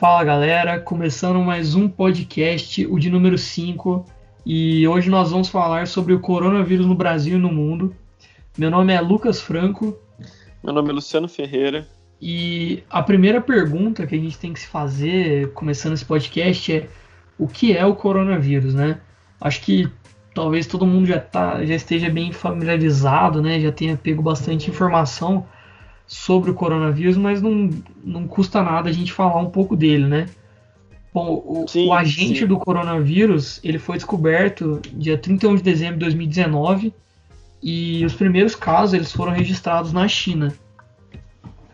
Fala galera, começando mais um podcast, o de número 5, e hoje nós vamos falar sobre o coronavírus no Brasil e no mundo. Meu nome é Lucas Franco. Meu nome é Luciano Ferreira. E a primeira pergunta que a gente tem que se fazer, começando esse podcast, é o que é o coronavírus, né? Acho que talvez todo mundo já, tá, já esteja bem familiarizado, né? Já tenha pego bastante informação sobre o coronavírus, mas não, não custa nada a gente falar um pouco dele, né? Bom, o, sim, o agente sim. do coronavírus ele foi descoberto dia 31 de dezembro de 2019 e os primeiros casos eles foram registrados na China.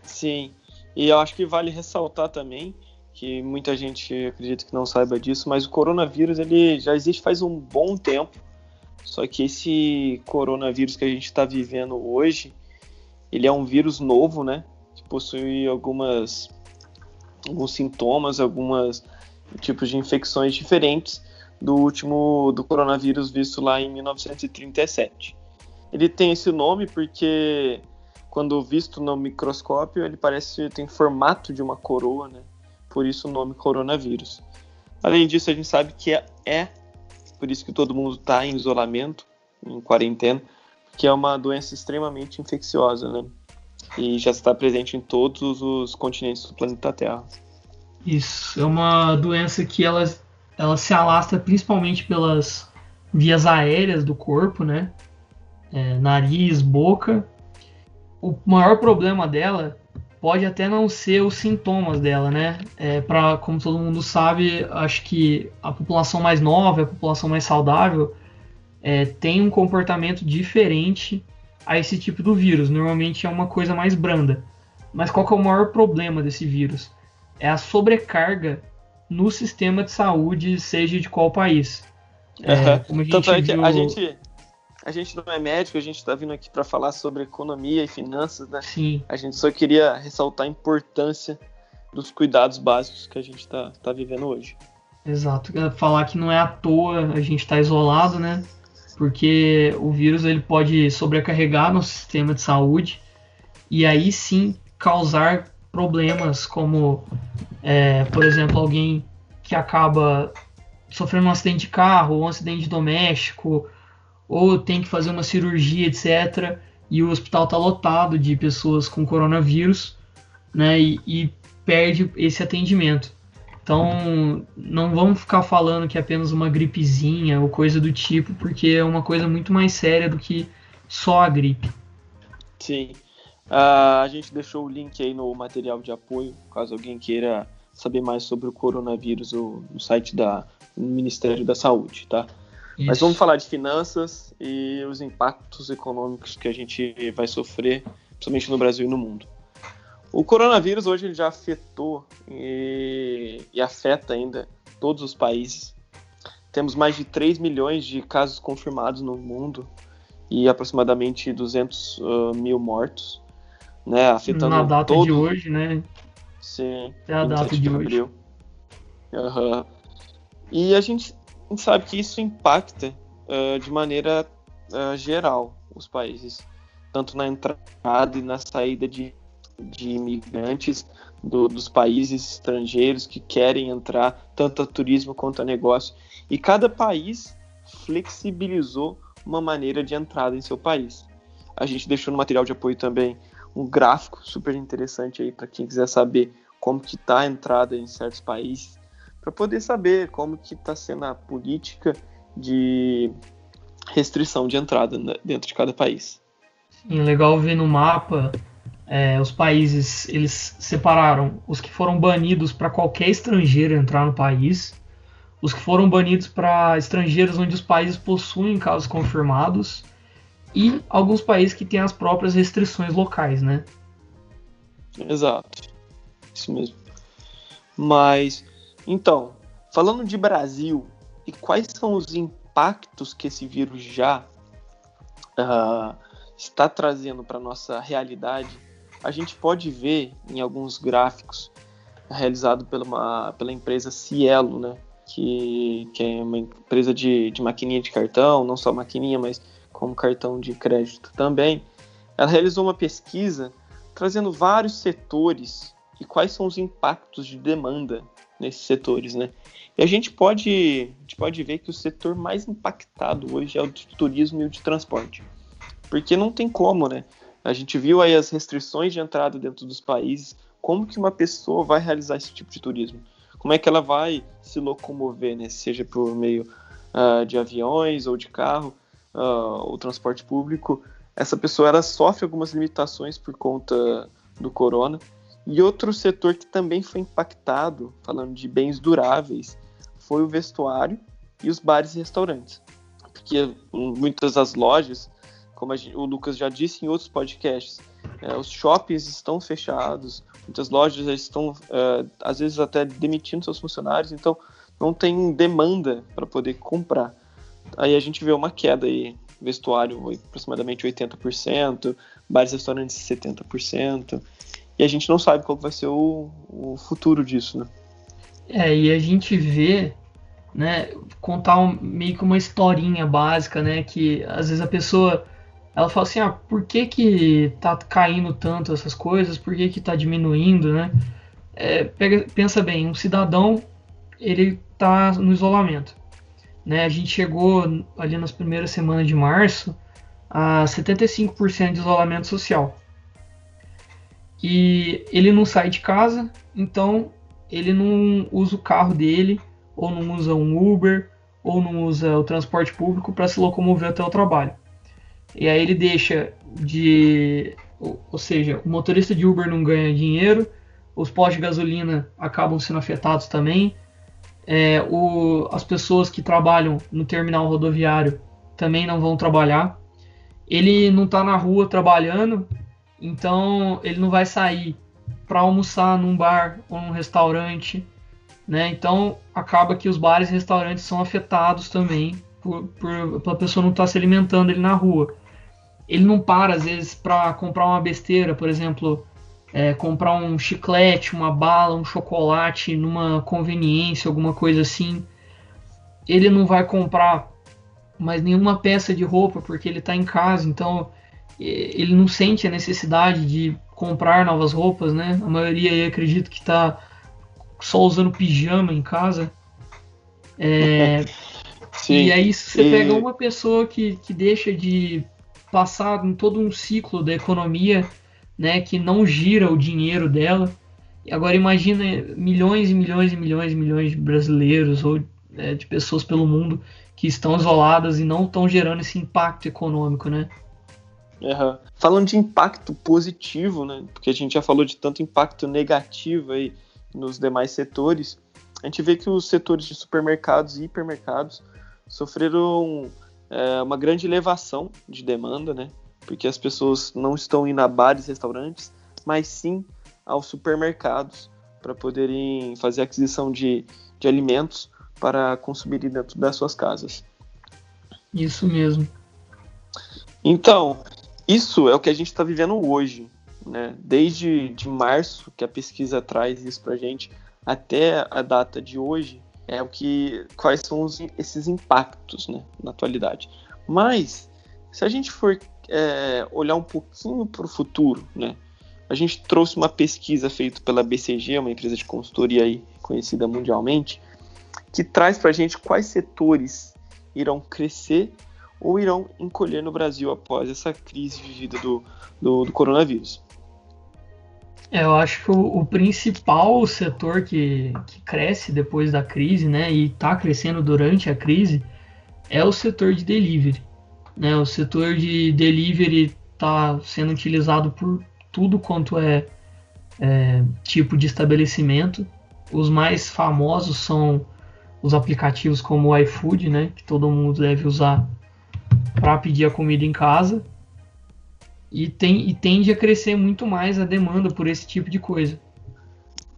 Sim, e eu acho que vale ressaltar também que muita gente acredita que não saiba disso, mas o coronavírus ele já existe faz um bom tempo. Só que esse coronavírus que a gente está vivendo hoje, ele é um vírus novo, né? Que possui algumas alguns sintomas, algumas tipos de infecções diferentes do último do coronavírus visto lá em 1937. Ele tem esse nome porque quando visto no microscópio ele parece tem formato de uma coroa, né? Por isso o nome coronavírus. Além disso, a gente sabe que é, é por isso que todo mundo está em isolamento, em quarentena, que é uma doença extremamente infecciosa, né? E já está presente em todos os continentes do planeta Terra. Isso, é uma doença que ela, ela se alastra principalmente pelas vias aéreas do corpo, né? É, nariz, boca. O maior problema dela pode até não ser os sintomas dela, né? É, para como todo mundo sabe, acho que a população mais nova, a população mais saudável, é, tem um comportamento diferente a esse tipo do vírus. Normalmente é uma coisa mais branda. Mas qual que é o maior problema desse vírus? É a sobrecarga no sistema de saúde, seja de qual país. É, como a gente Tanto é que viu... a gente a gente não é médico, a gente está vindo aqui para falar sobre economia e finanças, né? Sim. A gente só queria ressaltar a importância dos cuidados básicos que a gente está tá vivendo hoje. Exato. Falar que não é à toa a gente está isolado, né? Porque o vírus ele pode sobrecarregar no sistema de saúde e aí sim causar problemas como, é, por exemplo, alguém que acaba sofrendo um acidente de carro ou um acidente doméstico ou tem que fazer uma cirurgia, etc. E o hospital está lotado de pessoas com coronavírus, né? E, e perde esse atendimento. Então, não vamos ficar falando que é apenas uma gripezinha ou coisa do tipo, porque é uma coisa muito mais séria do que só a gripe. Sim. Uh, a gente deixou o link aí no material de apoio, caso alguém queira saber mais sobre o coronavírus no site da, do Ministério da Saúde, tá? Isso. Mas vamos falar de finanças e os impactos econômicos que a gente vai sofrer, principalmente no Brasil e no mundo. O coronavírus hoje ele já afetou e, e, afeta ainda todos os países. Temos mais de 3 milhões de casos confirmados no mundo e aproximadamente 200 uh, mil mortos, né? Afetando Na data todo... de hoje, né? Sim. É a data de, de hoje. Uhum. E a gente sabe que isso impacta uh, de maneira uh, geral os países, tanto na entrada e na saída de de imigrantes do, dos países estrangeiros que querem entrar, tanto a turismo quanto a negócio. E cada país flexibilizou uma maneira de entrada em seu país. A gente deixou no material de apoio também um gráfico super interessante aí para quem quiser saber como que está a entrada em certos países, para poder saber como que está sendo a política de restrição de entrada dentro de cada país. Sim, legal ver no mapa é, os países eles separaram os que foram banidos para qualquer estrangeiro entrar no país, os que foram banidos para estrangeiros onde os países possuem casos confirmados e alguns países que têm as próprias restrições locais, né? Exato, isso mesmo. Mas então, falando de Brasil e quais são os impactos que esse vírus já uh, está trazendo para nossa realidade a gente pode ver em alguns gráficos realizado pela, uma, pela empresa Cielo, né? Que, que é uma empresa de, de maquininha de cartão, não só maquininha, mas como cartão de crédito também. Ela realizou uma pesquisa trazendo vários setores e quais são os impactos de demanda nesses setores, né? E a gente pode, a gente pode ver que o setor mais impactado hoje é o de turismo e o de transporte. Porque não tem como, né? A gente viu aí as restrições de entrada dentro dos países. Como que uma pessoa vai realizar esse tipo de turismo? Como é que ela vai se locomover, né? Seja por meio uh, de aviões ou de carro, uh, ou transporte público. Essa pessoa ela sofre algumas limitações por conta do corona. E outro setor que também foi impactado, falando de bens duráveis, foi o vestuário e os bares e restaurantes. Porque muitas das lojas como gente, o Lucas já disse em outros podcasts, é, os shoppings estão fechados, muitas lojas estão, é, às vezes, até demitindo seus funcionários, então não tem demanda para poder comprar. Aí a gente vê uma queda aí, vestuário aproximadamente 80%, bares e restaurantes 70%, e a gente não sabe qual vai ser o, o futuro disso, né? É, e a gente vê, né, contar um, meio que uma historinha básica, né, que às vezes a pessoa ela fala assim, ah, por que que tá caindo tanto essas coisas, por que que tá diminuindo, né? É, pega, pensa bem, um cidadão, ele tá no isolamento, né? A gente chegou ali nas primeiras semanas de março a 75% de isolamento social. E ele não sai de casa, então ele não usa o carro dele, ou não usa um Uber, ou não usa o transporte público para se locomover até o trabalho. E aí ele deixa de. Ou seja, o motorista de Uber não ganha dinheiro, os postos de gasolina acabam sendo afetados também. É, o, as pessoas que trabalham no terminal rodoviário também não vão trabalhar. Ele não está na rua trabalhando, então ele não vai sair para almoçar num bar ou num restaurante. Né? Então acaba que os bares e restaurantes são afetados também por, por, por a pessoa não estar tá se alimentando ele na rua ele não para às vezes para comprar uma besteira, por exemplo, é, comprar um chiclete, uma bala, um chocolate numa conveniência, alguma coisa assim. Ele não vai comprar mais nenhuma peça de roupa porque ele está em casa, então ele não sente a necessidade de comprar novas roupas, né? A maioria aí acredito que está só usando pijama em casa. É, e aí você e... pega uma pessoa que, que deixa de passar em todo um ciclo da economia, né, que não gira o dinheiro dela. E agora imagina milhões e milhões e milhões e milhões de brasileiros ou é, de pessoas pelo mundo que estão isoladas e não estão gerando esse impacto econômico, né? Uhum. Falando de impacto positivo, né? Porque a gente já falou de tanto impacto negativo aí nos demais setores, a gente vê que os setores de supermercados e hipermercados sofreram é, uma grande elevação de demanda, né? Porque as pessoas não estão indo a bares e restaurantes, mas sim aos supermercados para poderem fazer aquisição de, de alimentos para consumir dentro das suas casas. Isso mesmo. Então, isso é o que a gente está vivendo hoje. Né? Desde de março, que a pesquisa traz isso para a gente, até a data de hoje, é o que quais são os, esses impactos né, na atualidade. Mas se a gente for é, olhar um pouquinho para o futuro, né, a gente trouxe uma pesquisa feita pela BCG, uma empresa de consultoria aí conhecida mundialmente, que traz para a gente quais setores irão crescer ou irão encolher no Brasil após essa crise vivida do, do, do coronavírus. É, eu acho que o, o principal setor que, que, cresce depois da crise, né, e está crescendo durante a crise, é o setor de delivery. Né? O setor de delivery está sendo utilizado por tudo quanto é, é, tipo de estabelecimento. Os mais famosos são os aplicativos como o iFood, né, que todo mundo deve usar para pedir a comida em casa e, tem, e tende a crescer muito mais a demanda por esse tipo de coisa.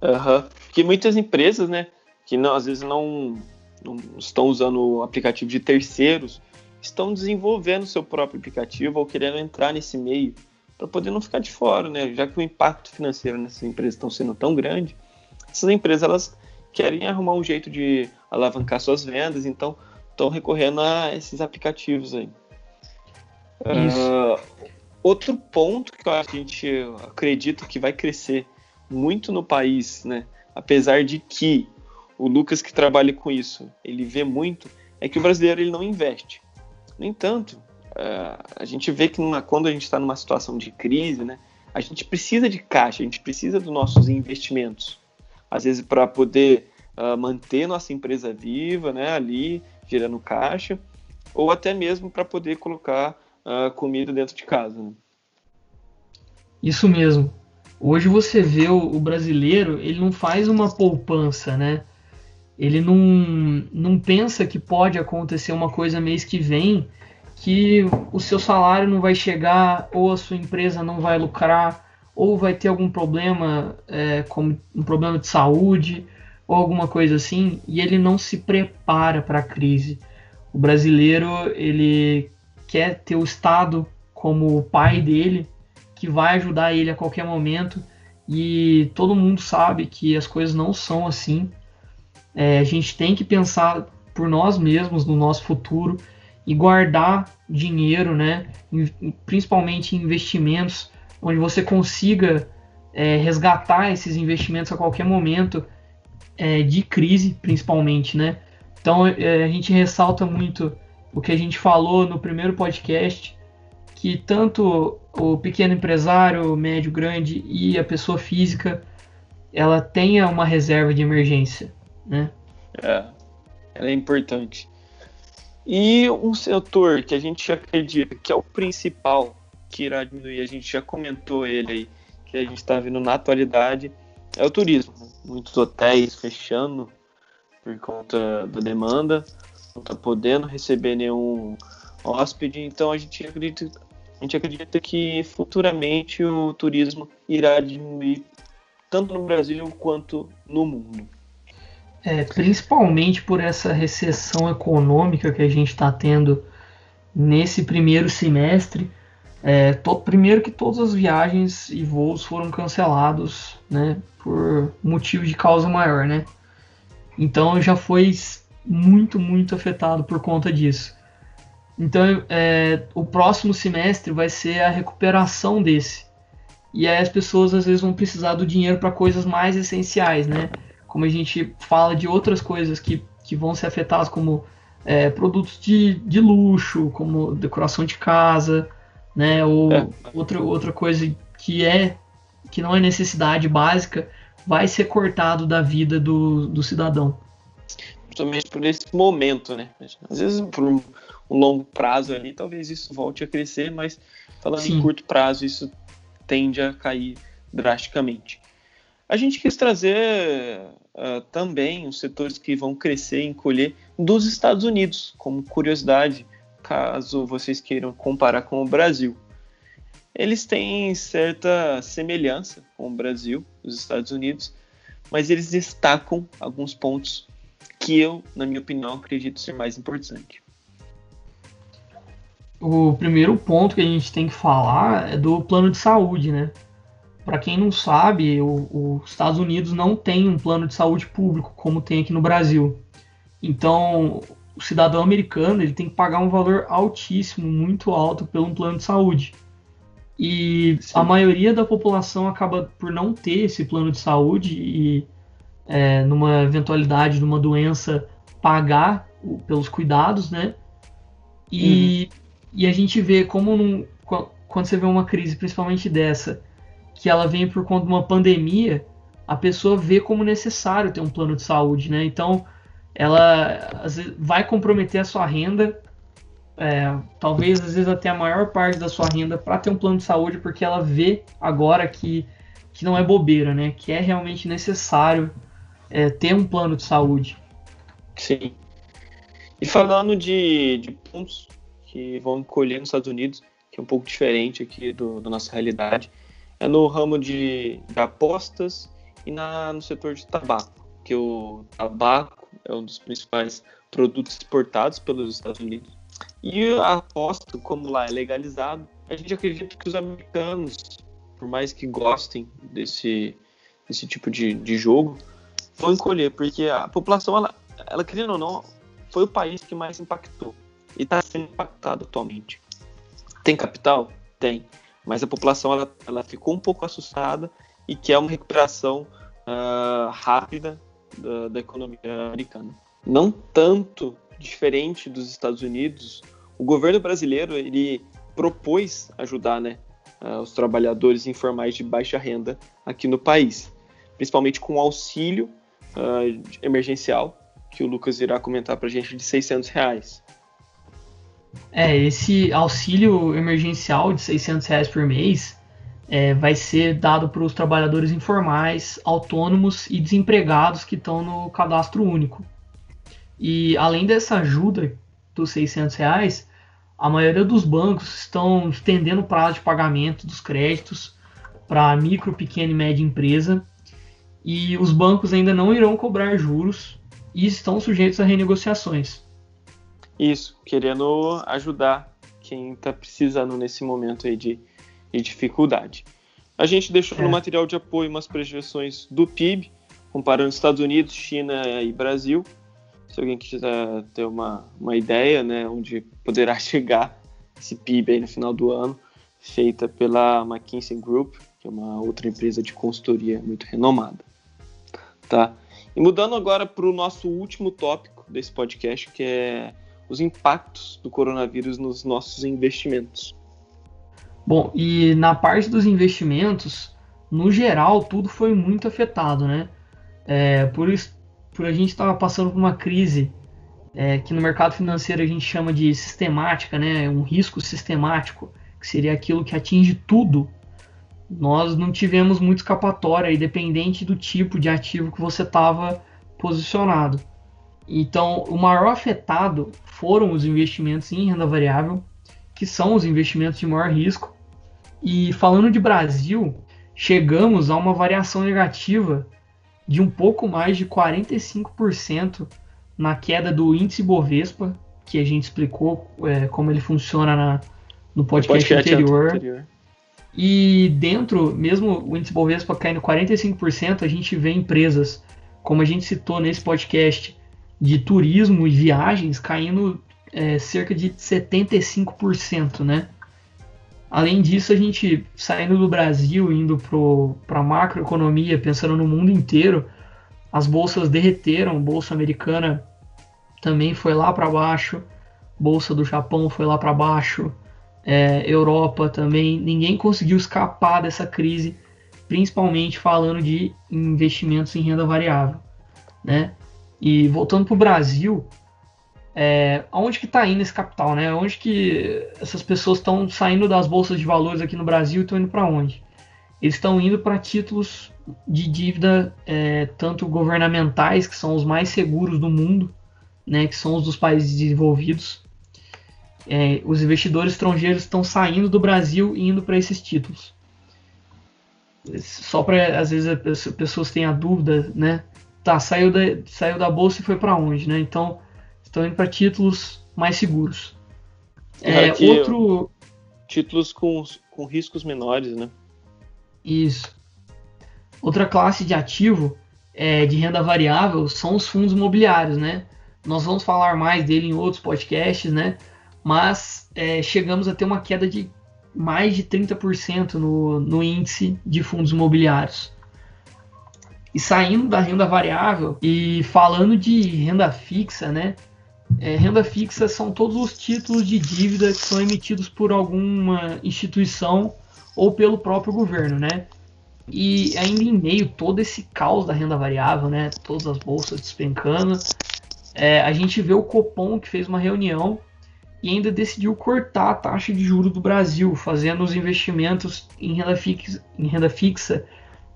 Uhum. Porque muitas empresas, né, que não, às vezes não, não estão usando aplicativo de terceiros, estão desenvolvendo seu próprio aplicativo ou querendo entrar nesse meio para poder não ficar de fora, né? Já que o impacto financeiro nessas empresas estão sendo tão grande, essas empresas elas querem arrumar um jeito de alavancar suas vendas, então estão recorrendo a esses aplicativos aí. Isso. Uh, Outro ponto que a gente acredita que vai crescer muito no país, né? apesar de que o Lucas que trabalha com isso, ele vê muito, é que o brasileiro ele não investe. No entanto, uh, a gente vê que numa, quando a gente está numa situação de crise, né, a gente precisa de caixa, a gente precisa dos nossos investimentos. Às vezes para poder uh, manter nossa empresa viva, né, ali gerando caixa, ou até mesmo para poder colocar uh, comida dentro de casa. Né? Isso mesmo. Hoje você vê o, o, brasileiro, ele não faz uma poupança, né? Ele não, não pensa que pode acontecer uma coisa mês que vem, que o seu salário não vai chegar, ou a sua empresa não vai lucrar, ou vai ter algum problema, é, como um problema de saúde, ou alguma coisa assim, e ele não se prepara para a crise. O brasileiro ele quer ter o Estado como o pai dele, que vai ajudar ele a qualquer momento, e todo mundo sabe que as coisas não são assim. É, a gente tem que pensar por nós mesmos no nosso futuro e guardar dinheiro, né? principalmente em investimentos, onde você consiga é, resgatar esses investimentos a qualquer momento é, de crise, principalmente, né? Então é, a gente ressalta muito o que a gente falou no primeiro podcast, que tanto o pequeno empresário, médio, grande e a pessoa física, ela tenha uma reserva de emergência né? É, ela é importante. E um setor que a gente acredita que é o principal que irá diminuir, a gente já comentou ele aí, que a gente está vendo na atualidade, é o turismo. Muitos hotéis fechando por conta da demanda, não está podendo receber nenhum hóspede, então a gente acredita, a gente acredita que futuramente o turismo irá diminuir tanto no Brasil quanto no mundo. É, principalmente por essa recessão econômica que a gente está tendo nesse primeiro semestre. É, to, primeiro que todas as viagens e voos foram cancelados, né, por motivo de causa maior, né. Então já foi muito, muito afetado por conta disso. Então é, o próximo semestre vai ser a recuperação desse. E aí as pessoas às vezes vão precisar do dinheiro para coisas mais essenciais, né? como a gente fala de outras coisas que, que vão ser afetadas, como é, produtos de, de luxo, como decoração de casa, né? Ou é. outra, outra coisa que é que não é necessidade básica, vai ser cortado da vida do, do cidadão. Justamente por esse momento, né? Às vezes por um, longo prazo ali, talvez isso volte a crescer, mas falando Sim. em curto prazo, isso tende a cair drasticamente. A gente quis trazer uh, também os setores que vão crescer e encolher dos Estados Unidos, como curiosidade, caso vocês queiram comparar com o Brasil. Eles têm certa semelhança com o Brasil, os Estados Unidos, mas eles destacam alguns pontos que eu, na minha opinião, acredito ser mais importante. O primeiro ponto que a gente tem que falar é do plano de saúde, né? Para quem não sabe, os Estados Unidos não tem um plano de saúde público como tem aqui no Brasil. Então, o cidadão americano ele tem que pagar um valor altíssimo, muito alto, pelo um plano de saúde. E Sim. a maioria da população acaba por não ter esse plano de saúde e, é, numa eventualidade de uma doença, pagar pelos cuidados, né? E, uhum. e a gente vê como num, quando você vê uma crise, principalmente dessa, que ela vem por conta de uma pandemia, a pessoa vê como necessário ter um plano de saúde, né? Então, ela vezes, vai comprometer a sua renda, é, talvez às vezes até a maior parte da sua renda para ter um plano de saúde, porque ela vê agora que, que não é bobeira, né? Que é realmente necessário é, ter um plano de saúde. Sim. E falando de, de pontos que vão colher nos Estados Unidos, que é um pouco diferente aqui do, da nossa realidade, é no ramo de, de apostas e na, no setor de tabaco, que o tabaco é um dos principais produtos exportados pelos Estados Unidos. E a aposta, como lá é legalizado, a gente acredita que os americanos, por mais que gostem desse, desse tipo de, de jogo, vão encolher, porque a população, ela, ela querendo ou não, foi o país que mais impactou e está sendo impactado atualmente. Tem capital? Tem mas a população ela, ela ficou um pouco assustada e quer uma recuperação uh, rápida da, da economia americana. Não tanto diferente dos Estados Unidos, o governo brasileiro ele propôs ajudar né, os trabalhadores informais de baixa renda aqui no país, principalmente com auxílio uh, emergencial, que o Lucas irá comentar para a gente, de 600 reais. É, esse auxílio emergencial de 600 reais por mês é, vai ser dado para os trabalhadores informais, autônomos e desempregados que estão no cadastro único. E além dessa ajuda dos 600 reais, a maioria dos bancos estão estendendo o prazo de pagamento dos créditos para micro, pequena e média empresa e os bancos ainda não irão cobrar juros e estão sujeitos a renegociações. Isso, querendo ajudar quem está precisando nesse momento aí de, de dificuldade. A gente deixou é. no material de apoio umas projeções do PIB, comparando Estados Unidos, China e Brasil. Se alguém quiser ter uma, uma ideia, né, onde poderá chegar esse PIB aí no final do ano, feita pela McKinsey Group, que é uma outra empresa de consultoria muito renomada. Tá? E mudando agora para o nosso último tópico desse podcast, que é os impactos do coronavírus nos nossos investimentos. Bom, e na parte dos investimentos, no geral, tudo foi muito afetado, né? É, por, isso, por a gente estar passando por uma crise é, que no mercado financeiro a gente chama de sistemática, né? Um risco sistemático, que seria aquilo que atinge tudo. Nós não tivemos muito escapatória, independente do tipo de ativo que você estava posicionado. Então, o maior afetado foram os investimentos em renda variável, que são os investimentos de maior risco. E falando de Brasil, chegamos a uma variação negativa de um pouco mais de 45% na queda do índice Bovespa, que a gente explicou é, como ele funciona na, no podcast, podcast anterior. anterior. E dentro, mesmo o índice Bovespa caindo 45%, a gente vê empresas, como a gente citou nesse podcast, de turismo e viagens caindo é, cerca de 75%, né? Além disso, a gente saindo do Brasil, indo para a macroeconomia, pensando no mundo inteiro, as bolsas derreteram, bolsa americana também foi lá para baixo, bolsa do Japão foi lá para baixo, é, Europa também, ninguém conseguiu escapar dessa crise, principalmente falando de investimentos em renda variável, né? E voltando para o Brasil, é, aonde que está indo esse capital, né? Onde que essas pessoas estão saindo das bolsas de valores aqui no Brasil e estão indo para onde? Eles estão indo para títulos de dívida é, tanto governamentais, que são os mais seguros do mundo, né, que são os dos países desenvolvidos. É, os investidores estrangeiros estão saindo do Brasil e indo para esses títulos. Só para às vezes as pessoas tenham a dúvida, né? Tá, saiu da, saiu da bolsa e foi para onde, né? Então estão indo para títulos mais seguros. É, outro títulos com, com riscos menores, né? Isso. Outra classe de ativo é, de renda variável são os fundos imobiliários, né? Nós vamos falar mais dele em outros podcasts, né? Mas é, chegamos a ter uma queda de mais de 30% no, no índice de fundos imobiliários. E saindo da renda variável e falando de renda fixa, né? É, renda fixa são todos os títulos de dívida que são emitidos por alguma instituição ou pelo próprio governo, né? E ainda em meio todo esse caos da renda variável, né? Todas as bolsas despencando, é, a gente vê o Copom que fez uma reunião e ainda decidiu cortar a taxa de juros do Brasil, fazendo os investimentos em renda fixa, em renda fixa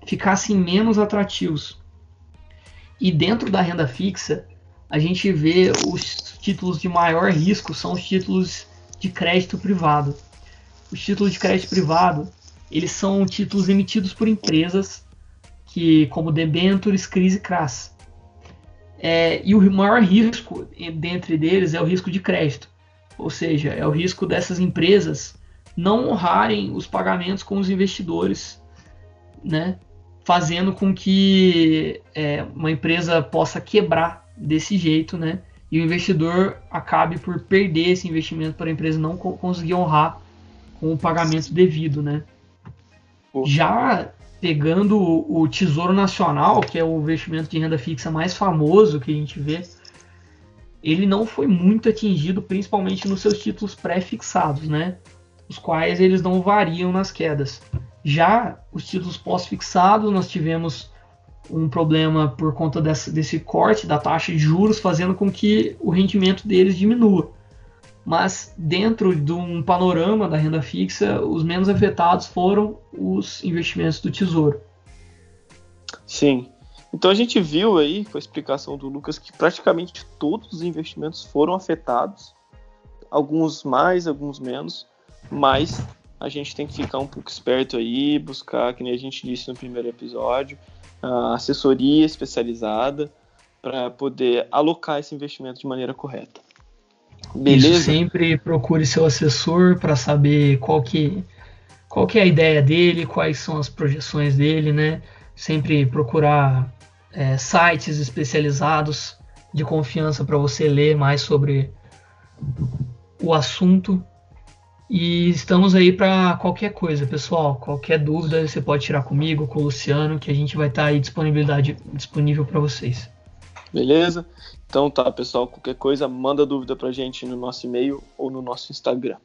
ficassem menos atrativos. E dentro da renda fixa, a gente vê os títulos de maior risco são os títulos de crédito privado. Os títulos de crédito privado, eles são títulos emitidos por empresas que, como debentures, CRIs e CRAS. É, e o maior risco dentre deles é o risco de crédito, ou seja, é o risco dessas empresas não honrarem os pagamentos com os investidores, né? fazendo com que é, uma empresa possa quebrar desse jeito, né? E o investidor acabe por perder esse investimento para a empresa não conseguir honrar com o pagamento devido, né? Já pegando o Tesouro Nacional, que é o investimento de renda fixa mais famoso que a gente vê, ele não foi muito atingido, principalmente nos seus títulos pré-fixados, né? Os quais eles não variam nas quedas. Já os títulos pós-fixados, nós tivemos um problema por conta desse, desse corte da taxa de juros, fazendo com que o rendimento deles diminua. Mas dentro de um panorama da renda fixa, os menos afetados foram os investimentos do Tesouro. Sim. Então a gente viu aí, com a explicação do Lucas, que praticamente todos os investimentos foram afetados, alguns mais, alguns menos, mas a gente tem que ficar um pouco esperto aí, buscar, que nem a gente disse no primeiro episódio, assessoria especializada para poder alocar esse investimento de maneira correta. Beleza? Isso, sempre procure seu assessor para saber qual que, qual que é a ideia dele, quais são as projeções dele, né? Sempre procurar é, sites especializados de confiança para você ler mais sobre o assunto. E estamos aí para qualquer coisa, pessoal. Qualquer dúvida você pode tirar comigo, com o Luciano, que a gente vai estar tá aí disponibilidade disponível para vocês. Beleza? Então tá, pessoal. Qualquer coisa, manda dúvida para gente no nosso e-mail ou no nosso Instagram.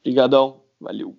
Obrigadão. Valeu.